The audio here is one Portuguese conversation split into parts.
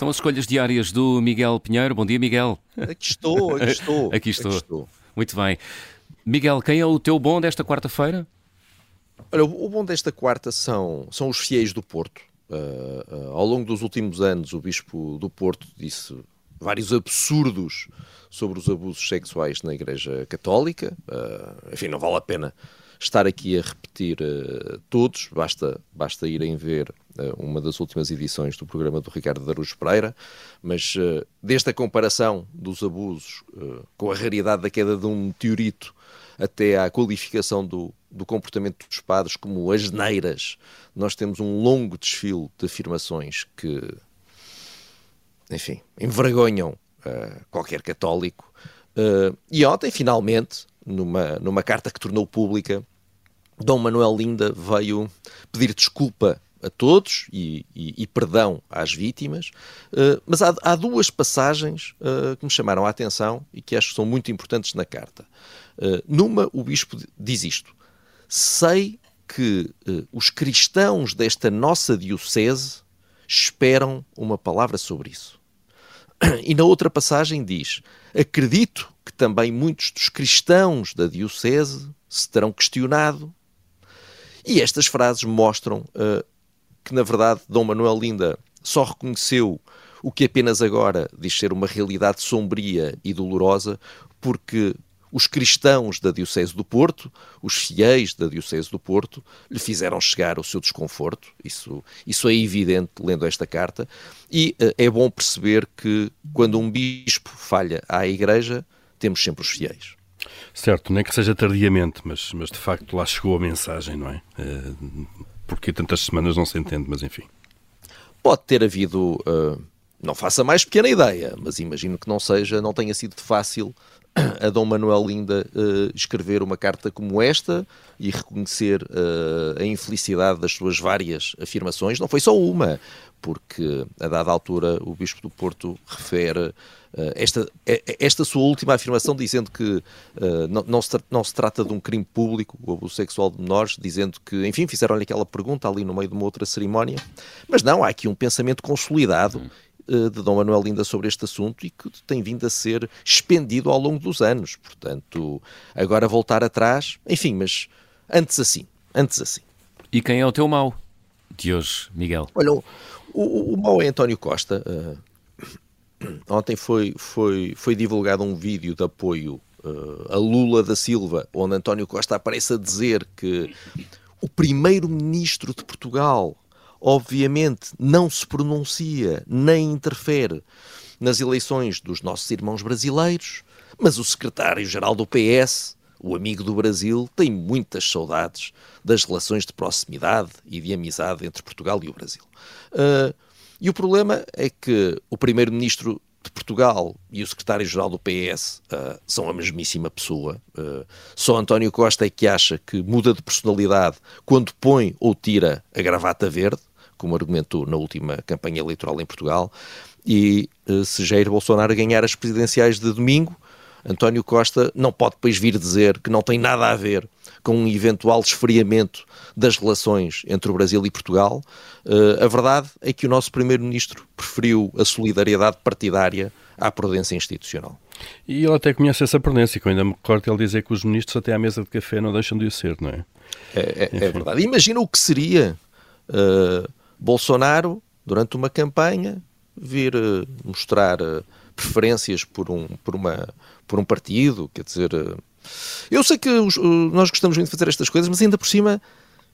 São as escolhas diárias do Miguel Pinheiro. Bom dia, Miguel. Aqui estou, aqui estou. aqui estou. Aqui estou. Muito bem. Miguel, quem é o teu bom desta quarta-feira? Olha, o bom desta quarta são, são os fiéis do Porto. Uh, uh, ao longo dos últimos anos, o Bispo do Porto disse vários absurdos sobre os abusos sexuais na Igreja Católica. Uh, enfim, não vale a pena estar aqui a repetir todos, basta, basta irem ver uma das últimas edições do programa do Ricardo Darujo Pereira, mas desde a comparação dos abusos com a raridade da queda de um meteorito até à qualificação do, do comportamento dos padres como asneiras, nós temos um longo desfile de afirmações que, enfim, envergonham uh, qualquer católico. Uh, e ontem, finalmente, numa, numa carta que tornou pública, Dom Manuel Linda veio pedir desculpa a todos e, e, e perdão às vítimas, uh, mas há, há, duas passagens uh, que me chamaram a atenção e que acho que são muito importantes na carta. Uh, numa, o bispo diz isto: Sei que os cristãos desta nossa diocese esperam uma palavra sobre isso. E na outra passagem diz: Acredito que também muitos dos cristãos da diocese se terão questionado e estas frases mostram uh, que na verdade Dom Manuel Linda só reconheceu o que apenas agora diz ser uma realidade sombria e dolorosa, porque os cristãos da Diocese do Porto, os fiéis da Diocese do Porto, lhe fizeram chegar o seu desconforto. Isso, isso é evidente lendo esta carta. E uh, é bom perceber que quando um bispo falha à Igreja, temos sempre os fiéis. Certo, nem que seja tardiamente, mas, mas de facto lá chegou a mensagem, não é? Uh, porque tantas semanas não se entende, mas enfim. Pode ter havido, uh, não faça mais pequena ideia, mas imagino que não seja, não tenha sido fácil a Dom Manuel Linda uh, escrever uma carta como esta e reconhecer uh, a infelicidade das suas várias afirmações. Não foi só uma, porque a dada altura o Bispo do Porto refere Uh, esta, esta sua última afirmação dizendo que não, não, se, não se trata de um crime público, o abuso sexual de menores, dizendo que, enfim, fizeram-lhe aquela pergunta ali no meio de uma outra cerimónia. Mas não, há aqui um pensamento consolidado de Dom Manuel Linda sobre este assunto e que tem vindo a ser expendido ao longo dos anos. Portanto, agora voltar atrás, enfim, mas antes assim, antes assim. E quem é o teu mau de hoje, Miguel? Olha, o, o, o mau é António Costa ontem foi, foi, foi divulgado um vídeo de apoio uh, a Lula da Silva, onde António Costa aparece a dizer que o primeiro-ministro de Portugal, obviamente, não se pronuncia nem interfere nas eleições dos nossos irmãos brasileiros, mas o secretário-geral do PS, o amigo do Brasil, tem muitas saudades das relações de proximidade e de amizade entre Portugal e o Brasil. Uh, e o problema é que o primeiro-ministro de Portugal e o secretário-geral do PS uh, ah, são a mesmíssima pessoa. Uh, só António Costa é que acha que muda de personalidade quando põe ou tira a gravata verde, como argumentou na última campanha eleitoral em Portugal. E uh, se Jair Bolsonaro ganhar as presidenciais de domingo, António Costa não pode depois vir dizer que não tem nada a ver com um eventual esfriamento das relações entre o Brasil e Portugal. Uh, a verdade é que o nosso Primeiro-Ministro preferiu a solidariedade partidária à prudência institucional. E ele até conhece essa prudência, que eu ainda me recordo ele dizer que os ministros até à mesa de café não deixam de o ser, não é? É, é, é verdade. Imagina o que seria uh, Bolsonaro, durante uma campanha, vir uh, mostrar preferências por um, por, uma, por um partido, quer dizer... Eu sei que os, nós gostamos muito de fazer estas coisas, mas ainda por cima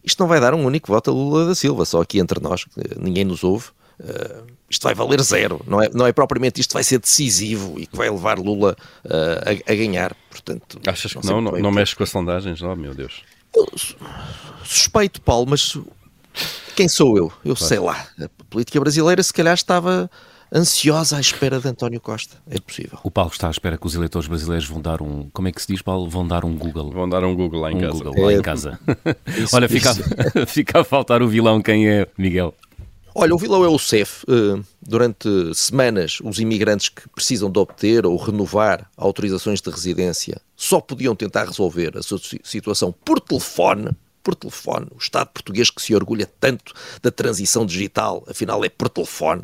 isto não vai dar um único voto a Lula da Silva, só aqui entre nós, ninguém nos ouve. uh, isto vai valer zero, não é, não é propriamente isto vai ser decisivo e que vai levar Lula uh, a, a, ganhar. Portanto, Achas que não? Não, não, não mexe com as sondagens? Oh, meu Deus. Eu, suspeito, Paulo, mas quem sou eu? Eu claro. sei lá. A política brasileira se calhar estava ansiosa à espera de António Costa. É possível. O Paulo está à espera que os eleitores brasileiros vão dar um. Como é que se diz, Paulo? Vão dar um Google. Vão dar um Google lá em um casa. Google lá é, em casa. Isso, Olha, fica, fica a faltar o vilão. Quem é, Miguel? Olha, o vilão é o CEF. Eh, durante semanas, os imigrantes que precisam de obter ou renovar autorizações de residência só podiam tentar resolver a sua situação por telefone por telefone. O Estado português que se orgulha tanto da transição digital, afinal é por telefone.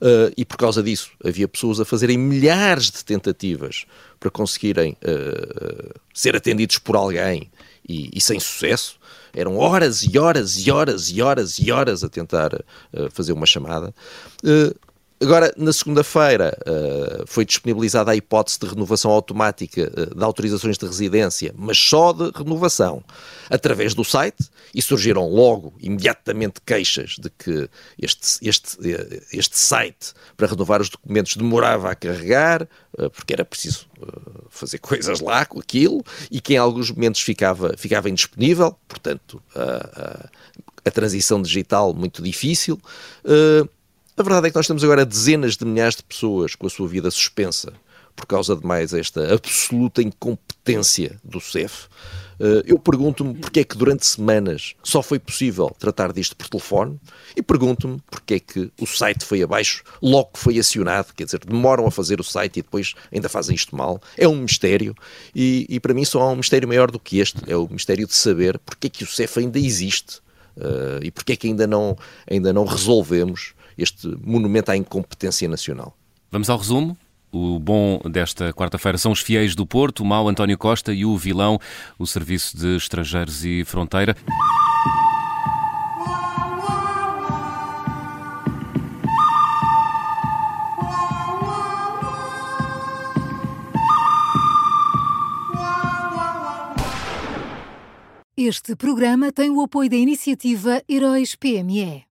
Uh, e por causa disso havia pessoas a fazerem milhares de tentativas para conseguirem uh, ser atendidos por alguém e, e, sem sucesso. Eram horas e horas e horas e horas e horas a tentar uh, fazer uma chamada. Agora, na segunda-feira, uh, foi disponibilizada a hipótese de renovação automática uh, de autorizações de residência, mas só de renovação, através do site, e surgiram logo, imediatamente, queixas de que este, este, uh, este site para renovar os documentos demorava a carregar, porque era preciso fazer coisas lá com aquilo, e que em alguns momentos ficava, ficava indisponível, portanto, a transição digital muito difícil. A verdade é que nós temos agora dezenas de milhares de pessoas com a sua vida suspensa por causa de mais esta absoluta incompetência do CEF. Eh, eu pergunto-me porque é que durante semanas só foi possível tratar disto por telefone e pergunto-me porque é que o site foi abaixo logo que foi acionado, quer dizer, demoram a fazer o site e depois ainda fazem isto mal. É um mistério e, e para mim só há um mistério maior do que este, é o mistério de saber porque é que o CEF ainda existe uh, e porque é que ainda não, ainda não resolvemos este monumento à incompetência nacional. Vamos ao resumo? O bom desta quarta-feira são os fiéis do Porto, o mau António Costa e o vilão, o Serviço de Estrangeiros e Fronteira. Este programa tem o apoio da iniciativa Heróis PME.